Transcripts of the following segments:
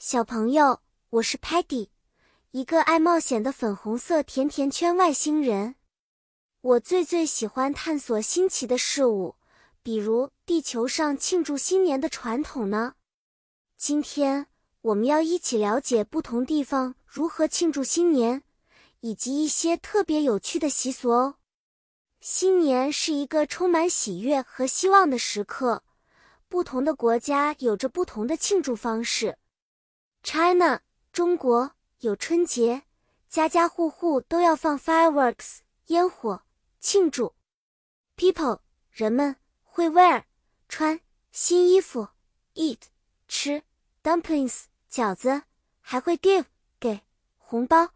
小朋友，我是 Patty，一个爱冒险的粉红色甜甜圈外星人。我最最喜欢探索新奇的事物，比如地球上庆祝新年的传统呢。今天我们要一起了解不同地方如何庆祝新年，以及一些特别有趣的习俗哦。新年是一个充满喜悦和希望的时刻。不同的国家有着不同的庆祝方式。China，中国有春节，家家户户都要放 fireworks 烟火庆祝。People，人们会 wear 穿新衣服，eat 吃 dumplings 饺子，还会 give 给红包。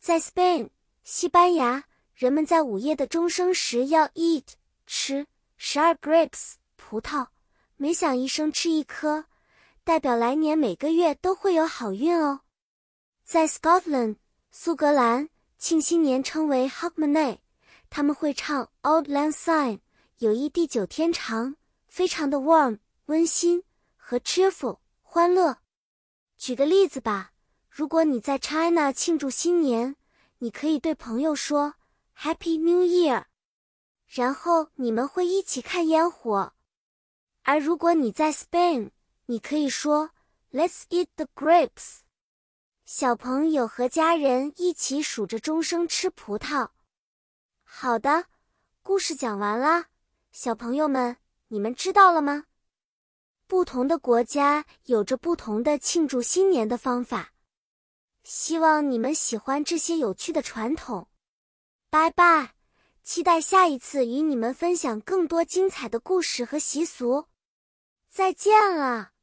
在 Spain，西班牙，人们在午夜的钟声时要 eat 吃十二 grapes 葡萄。每响一声，吃一颗，代表来年每个月都会有好运哦。在 Scotland 苏格兰，庆新年称为 Hogmanay，他们会唱 Old l a n d s i g n 友谊地久天长，非常的 warm 温馨和 cheerful 欢乐。举个例子吧，如果你在 China 庆祝新年，你可以对朋友说 Happy New Year，然后你们会一起看烟火。而如果你在 Spain，你可以说 Let's eat the grapes。小朋友和家人一起数着钟声吃葡萄。好的，故事讲完了，小朋友们，你们知道了吗？不同的国家有着不同的庆祝新年的方法。希望你们喜欢这些有趣的传统。拜拜，期待下一次与你们分享更多精彩的故事和习俗。再见了。